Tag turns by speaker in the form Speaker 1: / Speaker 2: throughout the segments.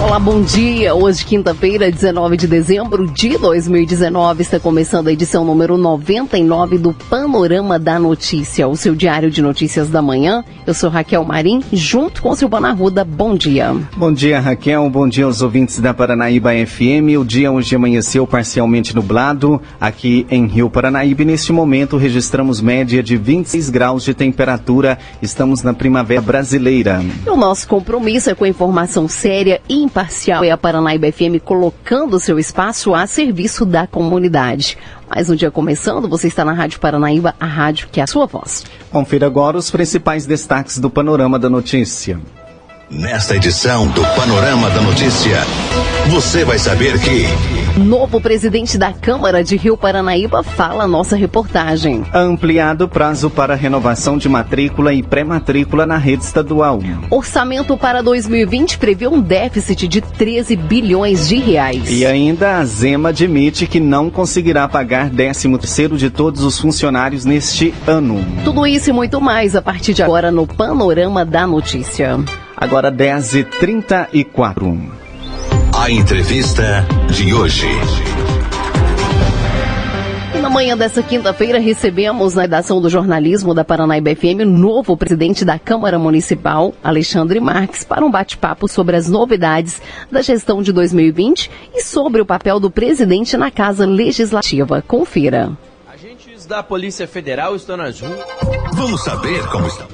Speaker 1: Olá, bom dia. Hoje, quinta-feira, 19 de dezembro de 2019, está começando a edição número 99 do Panorama da Notícia, o seu diário de notícias da manhã. Eu sou Raquel Marim, junto com Silvana Arruda. Bom dia.
Speaker 2: Bom dia, Raquel. Bom dia aos ouvintes da Paranaíba FM. O dia hoje amanheceu parcialmente nublado aqui em Rio Paranaíba. Neste momento registramos média de 26 graus de temperatura. Estamos na primavera brasileira.
Speaker 1: E o nosso compromisso é com a informação séria e imparcial é a Paranaíba FM colocando seu espaço a serviço da comunidade. Mais um dia começando, você está na Rádio Paranaíba, a rádio que é a sua voz.
Speaker 2: Confira agora os principais destaques do Panorama da Notícia.
Speaker 3: Nesta edição do Panorama da Notícia, você vai saber que.
Speaker 1: Novo presidente da Câmara de Rio Paranaíba fala nossa reportagem.
Speaker 2: Ampliado prazo para renovação de matrícula e pré-matrícula na rede estadual.
Speaker 1: Orçamento para 2020 prevê um déficit de 13 bilhões de reais.
Speaker 2: E ainda a Zema admite que não conseguirá pagar 13º de todos os funcionários neste ano.
Speaker 1: Tudo isso e muito mais a partir de agora no Panorama da Notícia.
Speaker 2: Agora 10h34.
Speaker 3: A entrevista de hoje.
Speaker 1: Na manhã dessa quinta-feira recebemos na redação do jornalismo da Paranaíba FM o novo presidente da Câmara Municipal, Alexandre Marques, para um bate-papo sobre as novidades da gestão de 2020 e sobre o papel do presidente na Casa Legislativa. Confira.
Speaker 4: Agentes da Polícia Federal estão nas ruas.
Speaker 3: Vamos saber como estão.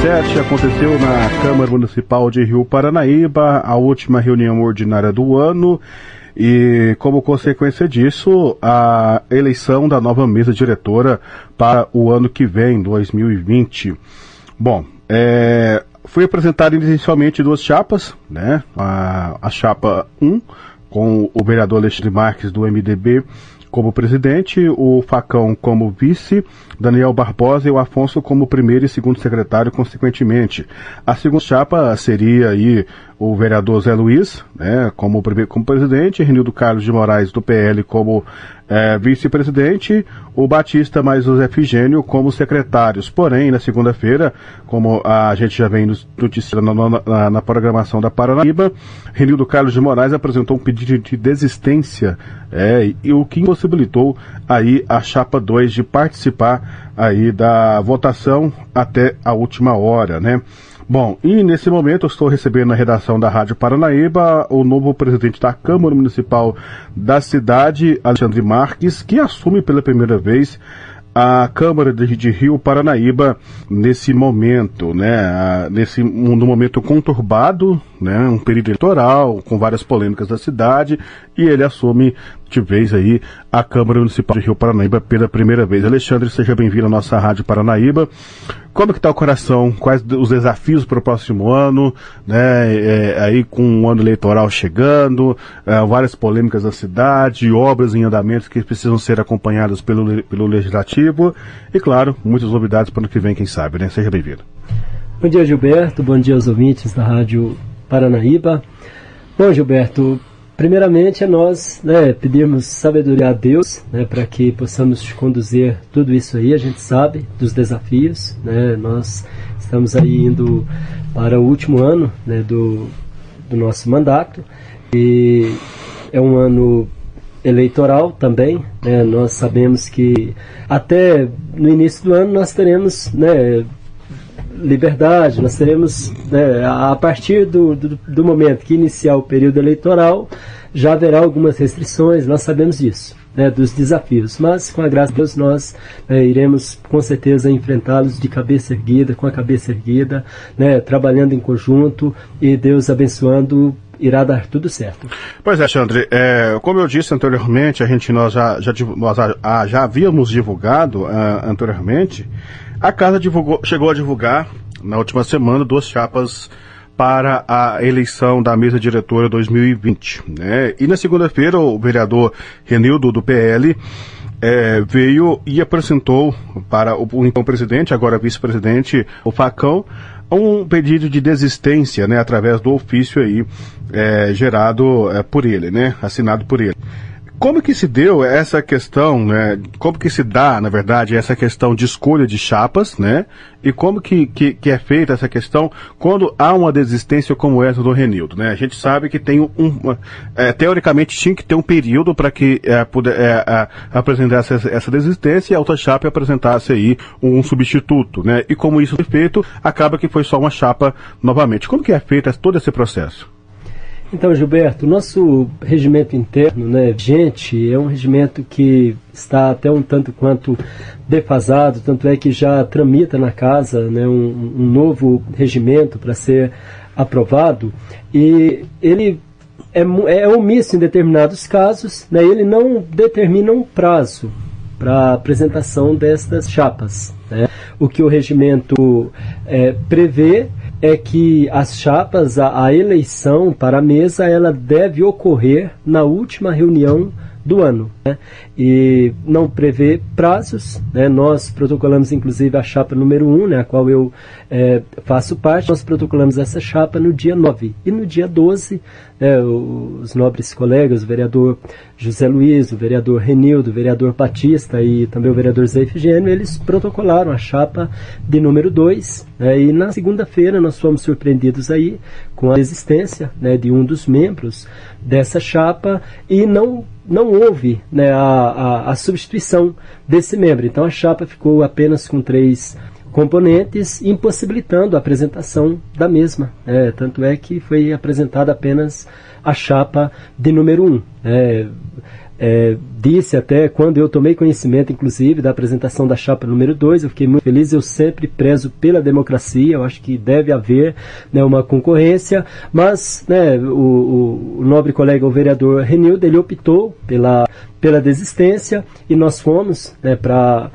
Speaker 5: 2007 aconteceu na Câmara Municipal de Rio Paranaíba a última reunião ordinária do ano e, como consequência disso, a eleição da nova mesa diretora para o ano que vem, 2020. Bom, é, foi apresentada inicialmente duas chapas, né? A, a chapa 1 com o vereador Alexandre Marques do MDB como presidente, o Facão como vice, Daniel Barbosa e o Afonso como primeiro e segundo secretário, consequentemente. A segunda chapa seria aí o vereador Zé Luiz, né, como, como presidente, Renildo Carlos de Moraes do PL como é, vice-presidente, o Batista mais o Zé Figênio como secretários. Porém, na segunda-feira, como a gente já vem noticiando na, na, na, programação da Paranaíba, Renildo Carlos de Moraes apresentou um pedido de desistência, é, e o que impossibilitou aí a chapa 2 de participar aí da votação até a última hora, né? Bom, e nesse momento eu estou recebendo na redação da Rádio Paranaíba o novo presidente da Câmara Municipal da cidade, Alexandre Marques, que assume pela primeira vez a Câmara de, Rio Paranaíba nesse momento, né? Nesse um, momento conturbado, né? Um período eleitoral com várias polêmicas da cidade e ele assume de vez aí a Câmara Municipal de Rio Paranaíba pela primeira vez. Alexandre, seja bem-vindo à nossa Rádio Paranaíba. Como que está o coração? Quais os desafios para o próximo ano? Né? É, aí com o ano eleitoral chegando, é, várias polêmicas da cidade, obras em andamento que precisam ser acompanhadas pelo, pelo Legislativo e, claro, muitas novidades para o ano que vem, quem sabe, né? Seja bem-vindo.
Speaker 6: Bom dia, Gilberto. Bom dia aos ouvintes da Rádio Paranaíba. Bom, Gilberto, Primeiramente, é nós né, pedirmos sabedoria a Deus né, para que possamos conduzir tudo isso aí. A gente sabe dos desafios, né, nós estamos aí indo para o último ano né, do, do nosso mandato e é um ano eleitoral também. Né, nós sabemos que até no início do ano nós teremos né, liberdade, nós teremos, né, a partir do, do, do momento que iniciar o período eleitoral, já haverá algumas restrições, nós sabemos disso. Né, dos desafios, mas com a graça de Deus nós né, iremos com certeza enfrentá-los de cabeça erguida, com a cabeça erguida, né, trabalhando em conjunto e Deus abençoando irá dar tudo certo.
Speaker 5: Pois é, Alexandre, é, como eu disse anteriormente, a gente nós já, já, nós já, já havíamos divulgado uh, anteriormente, a casa divulgou, chegou a divulgar na última semana duas chapas para a eleição da mesa diretora 2020. Né? E na segunda-feira, o vereador Renildo, do PL, é, veio e apresentou para o, o então presidente, agora vice-presidente, o Facão, um pedido de desistência, né, através do ofício aí é, gerado é, por ele, né, assinado por ele. Como que se deu essa questão, né? Como que se dá, na verdade, essa questão de escolha de chapas, né? E como que, que, que é feita essa questão quando há uma desistência como essa do Renildo, né? A gente sabe que tem um, é, teoricamente tinha que ter um período para que é, puder, é, é, apresentasse essa, essa desistência e a outra chapa apresentasse aí um substituto, né? E como isso foi feito, acaba que foi só uma chapa novamente. Como que é feito todo esse processo?
Speaker 6: Então, Gilberto, o nosso regimento interno, né, vigente, é um regimento que está até um tanto quanto defasado, tanto é que já tramita na casa né, um, um novo regimento para ser aprovado, e ele é, é omisso em determinados casos, né, ele não determina um prazo para apresentação destas chapas. Né. O que o regimento é, prevê é que as chapas, a, a, eleição para a mesa, ela deve ocorrer na última reunião do ano. Né? E não prevê prazos. Né? Nós protocolamos, inclusive, a chapa número 1, né, a qual eu é, faço parte. Nós protocolamos essa chapa no dia 9. E no dia 12, né, os nobres colegas, o vereador José Luiz, o vereador Renildo, o vereador Batista e também o vereador Zé Efigênio, eles protocolaram a chapa de número 2. Né, e na segunda-feira nós fomos surpreendidos aí com a existência né, de um dos membros dessa chapa e não não houve né, a, a, a, substituição desse membro. Então a chapa ficou apenas com três componentes, impossibilitando a apresentação da mesma. É, tanto é que foi apresentada apenas a chapa de número 1. Um. É, é, disse até quando eu tomei conhecimento, inclusive, da apresentação da chapa número 2, eu fiquei muito feliz. Eu sempre prezo pela democracia, eu acho que deve haver né, uma concorrência, mas né, o, o, nobre colega, o vereador Renildo, ele optou pela, pela desistência e nós fomos né, para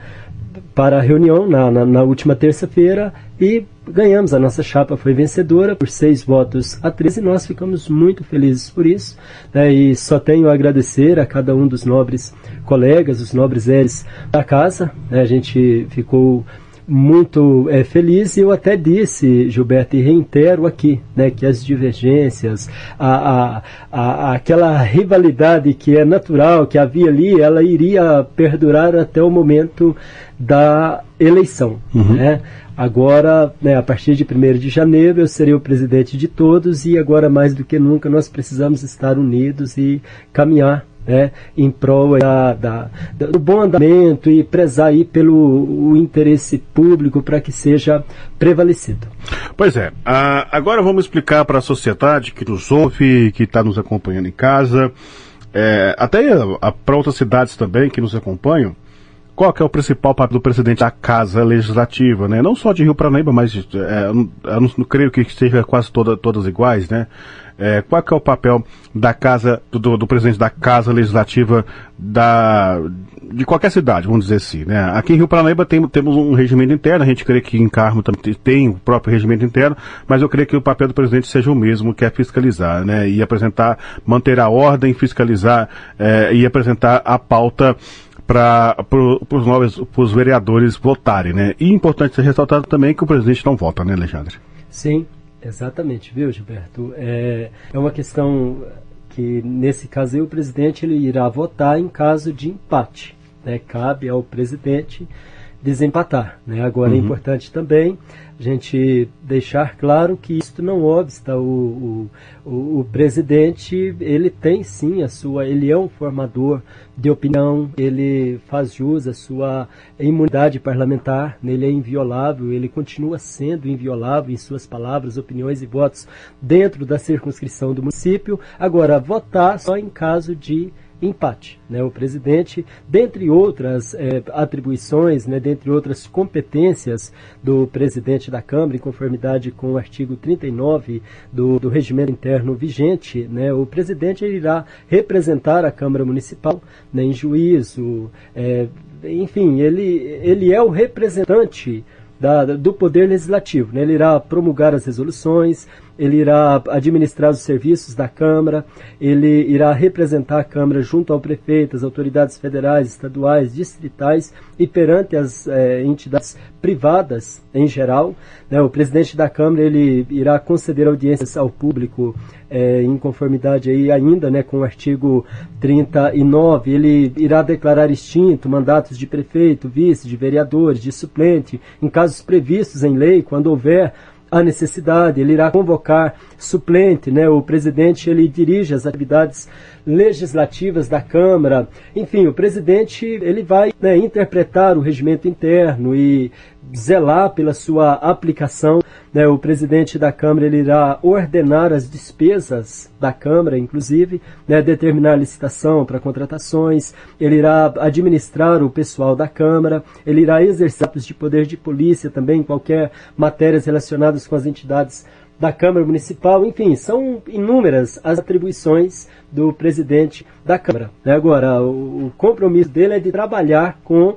Speaker 6: para a reunião na, na, na última terça-feira e ganhamos. A nossa chapa foi vencedora por seis votos a 13 e nós ficamos muito felizes por isso. Né, e só tenho a agradecer a cada um dos nobres colegas, os nobres eres da casa. Né, a gente ficou muito é, feliz e eu até disse, Gilberto, e reitero aqui, né, que as divergências, a, a, a, aquela rivalidade que é natural, que havia ali, ela iria perdurar até o momento da eleição. Uhum. Né? Agora, né, a partir de 1 de janeiro, eu serei o presidente de todos e agora mais do que nunca nós precisamos estar unidos e caminhar né, em prol da, da, do bom andamento e prezar aí pelo interesse público para que seja prevalecido.
Speaker 5: Pois é. Agora vamos explicar para a sociedade que nos ouve, que está nos acompanhando em casa, é, até para outras cidades também que nos acompanham, qual é o principal papel do presidente da Casa Legislativa, né? Não só de Rio Paranaíba, mas é, eu, não, eu não creio que seja quase toda, todas iguais, né? É, qual é o papel da Casa, do, do, presidente da Casa Legislativa da, de qualquer cidade, vamos dizer assim, né? Aqui em Rio Paranaíba tem, temos um regimento interno, a gente crê que em Carmo também tem o próprio regimento interno, mas eu creio que o papel do presidente seja o mesmo, que é fiscalizar, né? E apresentar, manter a ordem, fiscalizar é, e apresentar a pauta para os novos pros vereadores votarem, né? E importante ser ressaltado também que o presidente não vota, né, Alexandre?
Speaker 6: Sim, exatamente, viu, Gilberto? É, é uma questão que, nesse caso, aí, o presidente ele irá votar em caso de empate. Né? Cabe ao presidente desempatar. Né? Agora é uhum. é importante também a gente deixar claro que isso não obsta o, o o presidente, ele tem sim a sua, ele é um formador de opinião, ele faz jus à sua imunidade parlamentar, ele é inviolável, ele continua sendo inviolável em suas palavras, opiniões e votos dentro da circunscrição do município. Agora, votar só em caso de empate. Né? O presidente, dentre outras é, atribuições, né, dentre outras competências do presidente da Câmara, em conformidade com o artigo 39 do, do regimento interno vigente, né, o presidente irá representar a Câmara Municipal né, em juízo, é, enfim, ele, ele é o representante da, do Poder Legislativo. Né? Ele irá promulgar as resoluções, ele irá administrar os serviços da Câmara, ele irá representar a Câmara junto ao prefeito, às autoridades federais, estaduais, distritais e perante as é, entidades privadas em geral. Né? O presidente da Câmara ele irá conceder audiências ao público é, em conformidade aí ainda né, com o artigo 39. Ele irá declarar extinto mandatos de prefeito, vice, de vereadores, de suplente, em casos previstos em lei, quando houver a necessidade, ele irá convocar suplente, né? O presidente ele dirige as atividades legislativas da Câmara. Enfim, o presidente ele vai né, interpretar o regimento interno e zelar pela sua aplicação. Né, o presidente da Câmara ele irá ordenar as despesas da Câmara, inclusive, né, determinar a licitação para contratações, ele irá administrar o pessoal da Câmara, ele irá exercer de poder de polícia também, qualquer matérias relacionadas com as entidades da Câmara Municipal, enfim, são inúmeras as atribuições do presidente da Câmara. Né? Agora, o, compromisso dele é de trabalhar com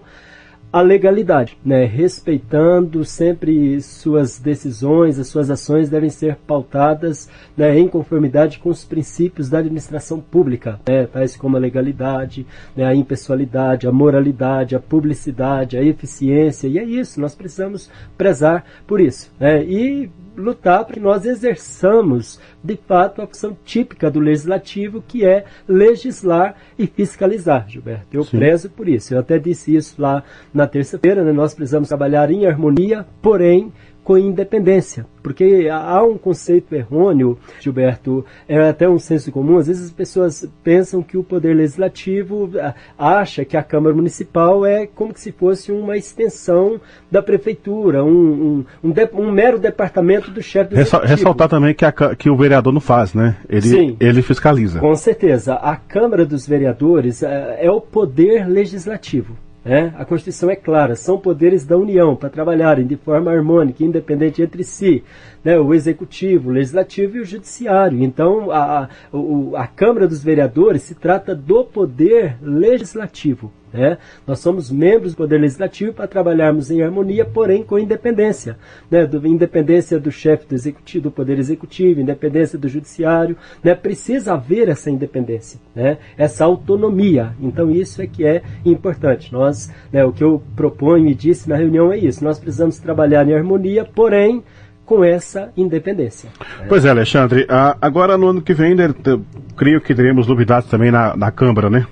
Speaker 6: a legalidade, né? respeitando sempre suas decisões, as suas ações devem ser pautadas né, em conformidade com os princípios da administração pública, né? tais como a legalidade, né, a impessoalidade, a moralidade, a publicidade, a eficiência, e é isso, nós precisamos prezar por isso. Né? E lutar para que nós exerçamos, de fato, a função típica do legislativo, que é legislar e fiscalizar, Gilberto. Eu Sim. prezo por isso. Eu até disse isso lá na terça-feira, né? nós precisamos trabalhar em harmonia, porém com independência. Porque há um conceito errôneo, Gilberto, é até um senso comum. Às vezes as pessoas pensam que o poder legislativo ah, acha que a Câmara Municipal é como se fosse uma extensão da prefeitura, um, um, um, de, um mero departamento do chefe do
Speaker 5: Ressal, Ressaltar também que, a, que o vereador não faz, né? Ele, Sim, ele fiscaliza.
Speaker 6: Com certeza. A Câmara dos Vereadores é, é o poder legislativo. É, a Constituição é clara, são poderes da União para trabalharem de forma harmônica, independente entre si, né, o Executivo, o Legislativo e o Judiciário. Então, a, a, a Câmara dos Vereadores se trata do poder legislativo. Né? Nós somos membros do Poder Legislativo para trabalharmos em harmonia, porém com independência. Né? Do, independência do chefe do, executivo, do Poder Executivo, independência do Judiciário. Né? Precisa haver essa independência, né? essa autonomia. Então isso é que é importante. Nós, né, o que eu proponho e disse na reunião é isso. Nós precisamos trabalhar em harmonia, porém com essa independência.
Speaker 5: Pois é, Alexandre. agora no ano que vem, né, creio que teremos novidades também na, na Câmara, né?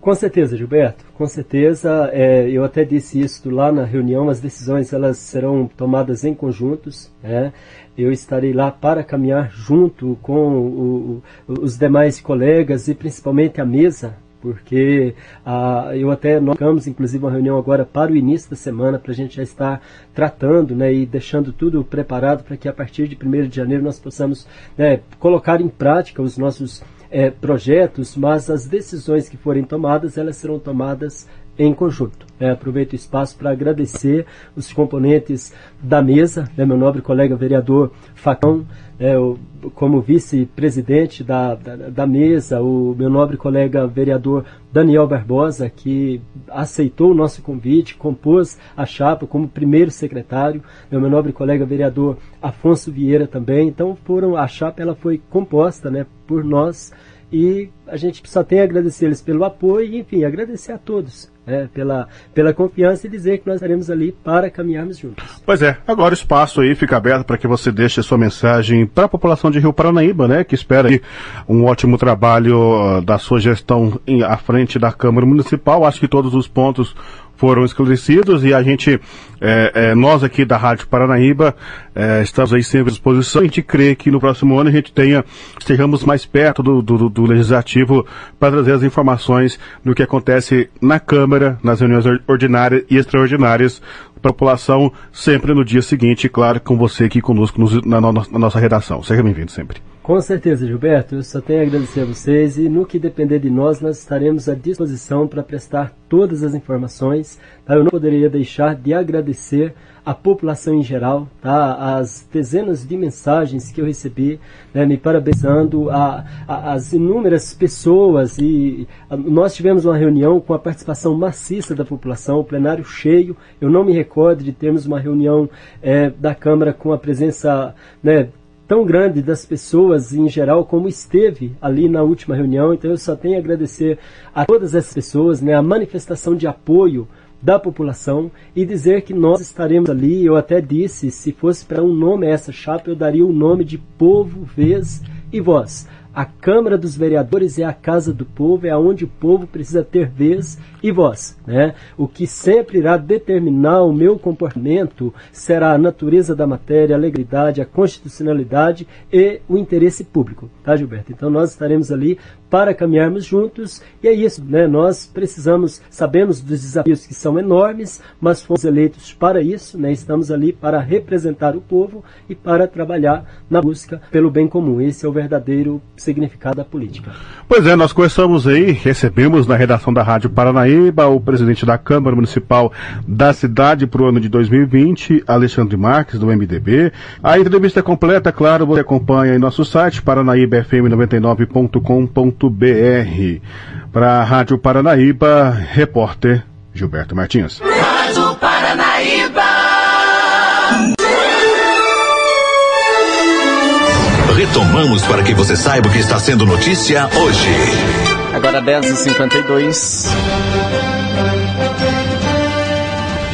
Speaker 6: Com certeza, Gilberto, com certeza. É, eu até disse isso lá na reunião, as decisões elas serão tomadas em conjuntos. Né? Eu estarei lá para caminhar junto com o, os demais colegas e principalmente a mesa, porque ah, eu até nós ficamos inclusive uma reunião agora para o início da semana para a gente já estar tratando né, e deixando tudo preparado para que a partir de 1 de janeiro nós possamos né, colocar em prática os nossos é, projetos, mas as decisões que forem tomadas, elas serão tomadas em conjunto. É, aproveito o espaço para agradecer os componentes da mesa, né, meu nobre colega vereador Facão, é, o, como vice-presidente da, da, da, mesa, o meu nobre colega vereador Daniel Barbosa, que aceitou o nosso convite, compôs a chapa como primeiro secretário, o meu nobre colega vereador Afonso Vieira também. Então foram a chapa ela foi composta né, por nós e a gente só tem a agradecer eles pelo apoio e, enfim, agradecer a todos né, pela, pela confiança e dizer que nós estaremos ali para caminharmos juntos.
Speaker 5: Pois é, agora o espaço aí fica aberto para que você deixe a sua mensagem para a população de Rio Paranaíba, né, que espera aí um ótimo trabalho da sua gestão em, à frente da Câmara Municipal. Acho que todos os pontos foram esclarecidos e a gente, é, é, nós aqui da Rádio Paranaíba, é, estamos aí sempre à disposição. A gente crê que no próximo ano a gente tenha, estejamos mais perto do, do, do Legislativo para trazer as informações do que acontece na Câmara, nas reuniões ordinárias e extraordinárias para a população, sempre no dia seguinte, claro, com você aqui conosco na, na, na nossa redação. Seja bem-vindo sempre.
Speaker 6: Com certeza, Gilberto. Eu só tenho a agradecer a vocês e no que depender de nós, nós estaremos à disposição para prestar todas as informações. Tá? Eu não poderia deixar de agradecer a população em geral, tá? as dezenas de mensagens que eu recebi, né, me parabenizando, a, a, as inúmeras pessoas e a, nós tivemos uma reunião com a participação maciça da população, plenário cheio. Eu não me recordo de termos uma reunião é, da Câmara com a presença né, tão grande das pessoas em geral como esteve ali na última reunião. Então eu só tenho a agradecer a todas essas pessoas, né, a manifestação de apoio da população e dizer que nós estaremos ali. Eu até disse, se fosse para um nome essa chapa, eu daria o nome de Povo, Vez e Voz. A Câmara dos Vereadores é a casa do povo, é onde o povo precisa ter vez e voz. Né? O que sempre irá determinar o meu comportamento será a natureza da matéria, a legalidade, a constitucionalidade e o interesse público. Tá, Gilberto? Então nós estaremos ali para caminharmos juntos e é isso, né? Nós precisamos, sabemos dos desafios que são enormes, mas fomos eleitos para isso, né? Estamos ali para representar o povo e para trabalhar na busca pelo bem comum. Esse é o verdadeiro significado da política.
Speaker 5: Pois é, nós começamos aí, recebemos na redação da Rádio Paranaíba o presidente da Câmara Municipal da cidade para o ano de 2020, Alexandre Marques, do MDB. A entrevista completa, claro, você acompanha em nosso site, paranaíbafm99.com.br. Para a Rádio Paranaíba, repórter Gilberto Martins.
Speaker 3: Retomamos para que você saiba o que está sendo notícia hoje.
Speaker 2: Agora 10h52.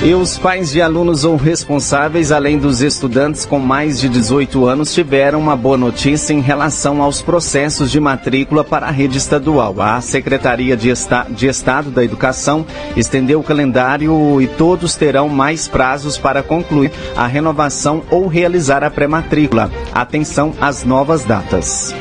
Speaker 2: E os pais de alunos ou responsáveis, além dos estudantes com mais de 18 anos, tiveram uma boa notícia em relação aos processos de matrícula para a rede estadual. A Secretaria de, Esta de Estado da Educação estendeu o calendário e todos terão mais prazos para concluir a renovação ou realizar a pré-matrícula. Atenção às novas datas.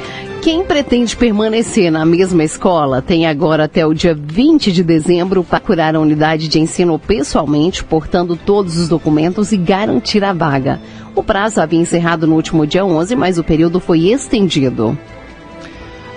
Speaker 1: Quem pretende permanecer na mesma escola tem agora até o dia 20 de dezembro para curar a unidade de ensino pessoalmente, portando todos os documentos e garantir a vaga. O prazo havia encerrado no último dia 11, mas o período foi estendido.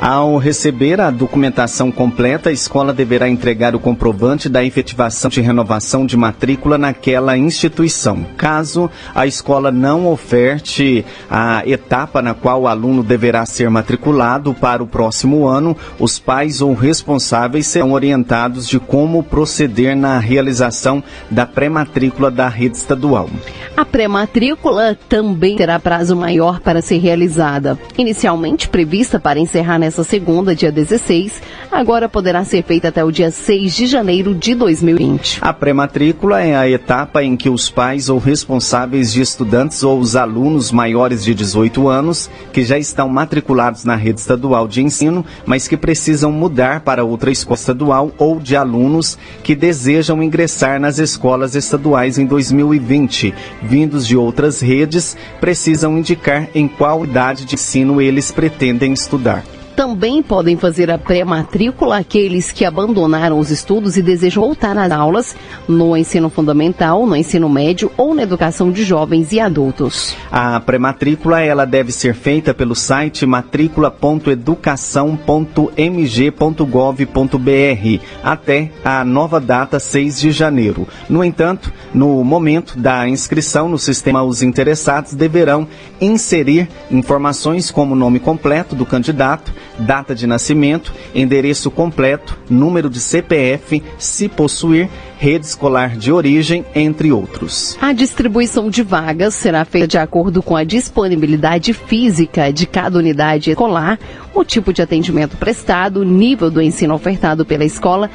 Speaker 2: Ao receber a documentação completa, a escola deverá entregar o comprovante da efetivação de renovação de matrícula naquela instituição. Caso a escola não oferte a etapa na qual o aluno deverá ser matriculado para o próximo ano, os pais ou responsáveis serão orientados de como proceder na realização da pré-matrícula da rede estadual.
Speaker 1: A pré-matrícula também terá prazo maior para ser realizada. Inicialmente prevista para encerrar nessa segunda, dia 16, agora poderá ser feita até o dia 6 de janeiro de 2020.
Speaker 2: A pré-matrícula é a etapa em que os pais ou responsáveis de estudantes ou os alunos maiores de 18 anos que já estão matriculados na rede estadual de ensino, mas que precisam mudar para outra escola estadual ou de alunos que desejam ingressar nas escolas estaduais em 2020, vindos de outras redes, precisam indicar em qual idade de ensino eles pretendem estudar.
Speaker 1: Também podem fazer a pré-matrícula aqueles que abandonaram os estudos e desejam voltar às aulas no ensino fundamental, no ensino médio ou na educação de jovens e adultos.
Speaker 2: A pré-matrícula ela deve ser feita pelo site matrícula.educação.mg.gov.br até a nova data 6 de janeiro. No entanto, no momento da inscrição no sistema, os interessados deverão inserir informações como nome completo do candidato, data de nascimento, endereço completo, número de CPF, se possuir, rede escolar de origem, entre outros.
Speaker 1: A distribuição de vagas será feita de acordo com a disponibilidade física de cada unidade escolar, o tipo de atendimento prestado, o nível do ensino ofertado pela escola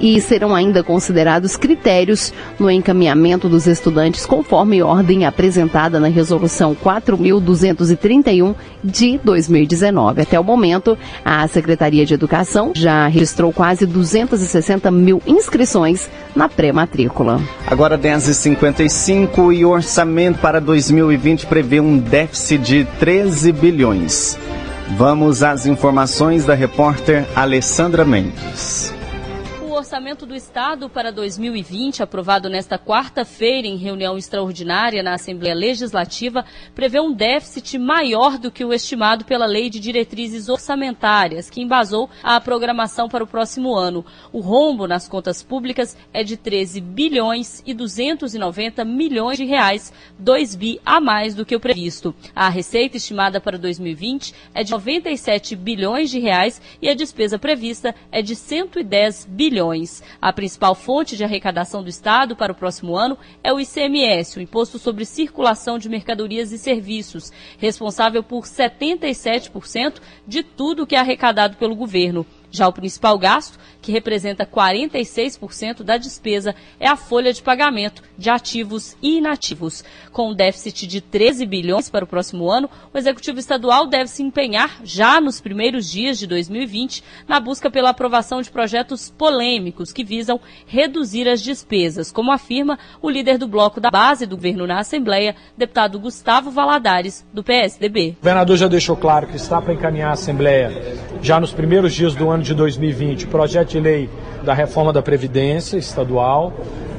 Speaker 1: e, serão ainda considerados critérios no encaminhamento dos estudantes conforme ordem apresentada na resolução 4231 de 2019. Até o momento, a Secretaria de Educação já registrou quase 260 mil inscrições na pré-matrícula.
Speaker 2: Agora 10h55 e o orçamento para 2020 prevê um déficit de 13 bilhões. Vamos às informações da repórter Alessandra Mendes
Speaker 7: orçamento do Estado para 2020, aprovado nesta quarta-feira em reunião extraordinária na Assembleia Legislativa, prevê um déficit maior do que o estimado pela Lei de Diretrizes Orçamentárias, que embasou a programação para o próximo ano. O rombo nas contas públicas é de 13 bilhões e 290 milhões de reais, 2 bi a mais do que o previsto. A receita estimada para 2020 é de 97 bilhões de reais e a despesa prevista é de 110 bilhões bilhões. A principal fonte de arrecadação do Estado para o próximo ano é o ICMS, o Imposto sobre Circulação de Mercadorias e Serviços, responsável por 77% de tudo que é arrecadado pelo governo. Já o principal gasto, que representa 46% da despesa, é a folha de pagamento de ativos e inativos. Com um déficit de 13 bilhões para o próximo ano, o Executivo Estadual deve se empenhar, já nos primeiros dias de 2020, na busca pela aprovação de projetos polêmicos que visam reduzir as despesas, como afirma o líder do bloco da base do governo na Assembleia, deputado Gustavo Valadares, do PSDB.
Speaker 8: O governador já deixou claro que está para encaminhar a Assembleia, já nos primeiros dias do ano de 2020, projeto de lei da reforma da Previdência estadual,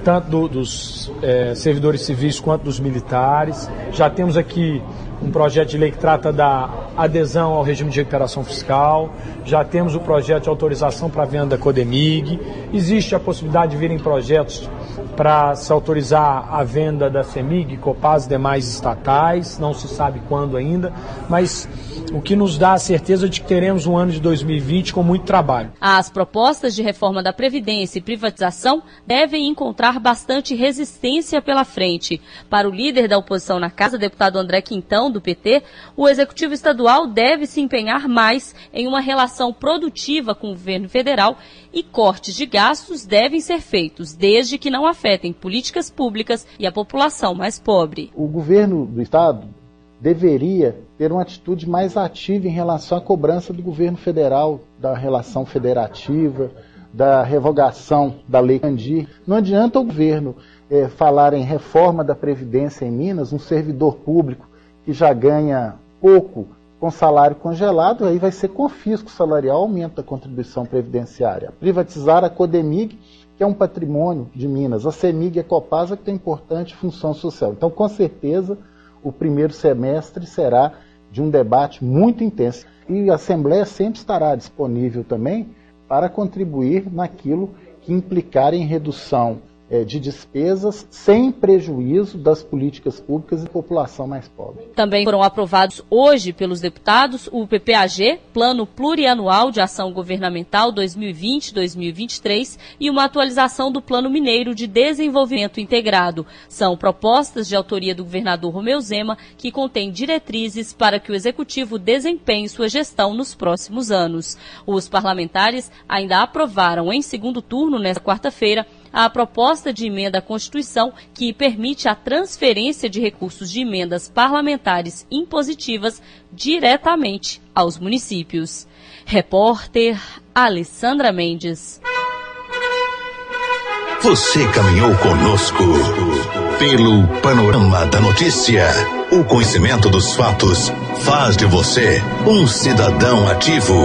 Speaker 8: tanto do, dos é, servidores civis quanto dos militares. Já temos aqui um projeto de lei que trata da adesão ao regime de recuperação fiscal, já temos o projeto de autorização para a venda da Codemig, existe a possibilidade de virem projetos para se autorizar a venda da CEMIG, Copaz e demais estatais, não se sabe quando ainda, mas o que nos dá a certeza de que teremos um ano de 2020 com muito trabalho.
Speaker 7: As propostas de reforma da Previdência e privatização devem encontrar bastante resistência pela frente. Para o líder da oposição na Casa, deputado André Quintão, do PT, o Executivo Estadual deve se empenhar mais em uma relação produtiva com o governo federal e cortes de gastos devem ser feitos, desde que não afetem políticas públicas e a população mais pobre.
Speaker 9: O governo do Estado deveria ter uma atitude mais ativa em relação à cobrança do governo federal, da relação federativa, da revogação da Lei Candir. Não adianta o governo é, falar em reforma da Previdência em Minas, um servidor público que já ganha pouco com salário congelado, aí vai ser confisco salarial, aumento da contribuição previdenciária. Privatizar a Codemig, que é um patrimônio de Minas, a CEMIG e a Copasa, que tem importante função social. Então, com certeza, o primeiro semestre será de um debate muito intenso. E a Assembleia sempre estará disponível também para contribuir naquilo que implicar em redução de despesas sem prejuízo das políticas públicas e população mais pobre.
Speaker 7: Também foram aprovados hoje pelos deputados o PPAG, Plano Plurianual de Ação Governamental 2020-2023 e uma atualização do Plano Mineiro de Desenvolvimento Integrado. São propostas de autoria do governador Romeu Zema que contêm diretrizes para que o executivo desempenhe sua gestão nos próximos anos. Os parlamentares ainda aprovaram em segundo turno nesta quarta-feira a proposta de emenda à Constituição que permite a transferência de recursos de emendas parlamentares impositivas diretamente aos municípios. Repórter Alessandra Mendes.
Speaker 3: Você caminhou conosco pelo panorama da notícia. O conhecimento dos fatos faz de você um cidadão ativo.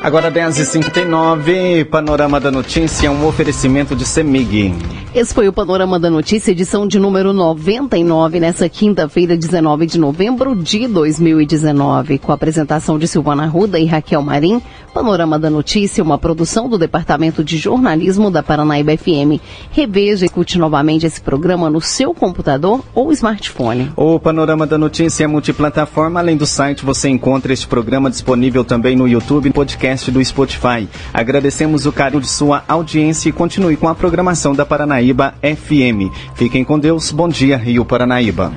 Speaker 2: Agora 10h59, Panorama da Notícia, um oferecimento de Semig.
Speaker 1: Esse foi o Panorama da Notícia, edição de número 99, nessa quinta-feira, 19 de novembro de 2019. Com a apresentação de Silvana Ruda e Raquel Marim, Panorama da Notícia, uma produção do Departamento de Jornalismo da Paranaíba FM. Reveja e escute novamente esse programa no seu computador ou smartphone.
Speaker 2: O Panorama da Notícia é multiplataforma. Além do site, você encontra este programa disponível também no YouTube e podcast podcast do Spotify. Agradecemos o carinho de sua audiência e continue com a programação da Paranaíba FM. Fiquem com Deus. Bom dia, Rio Paranaíba.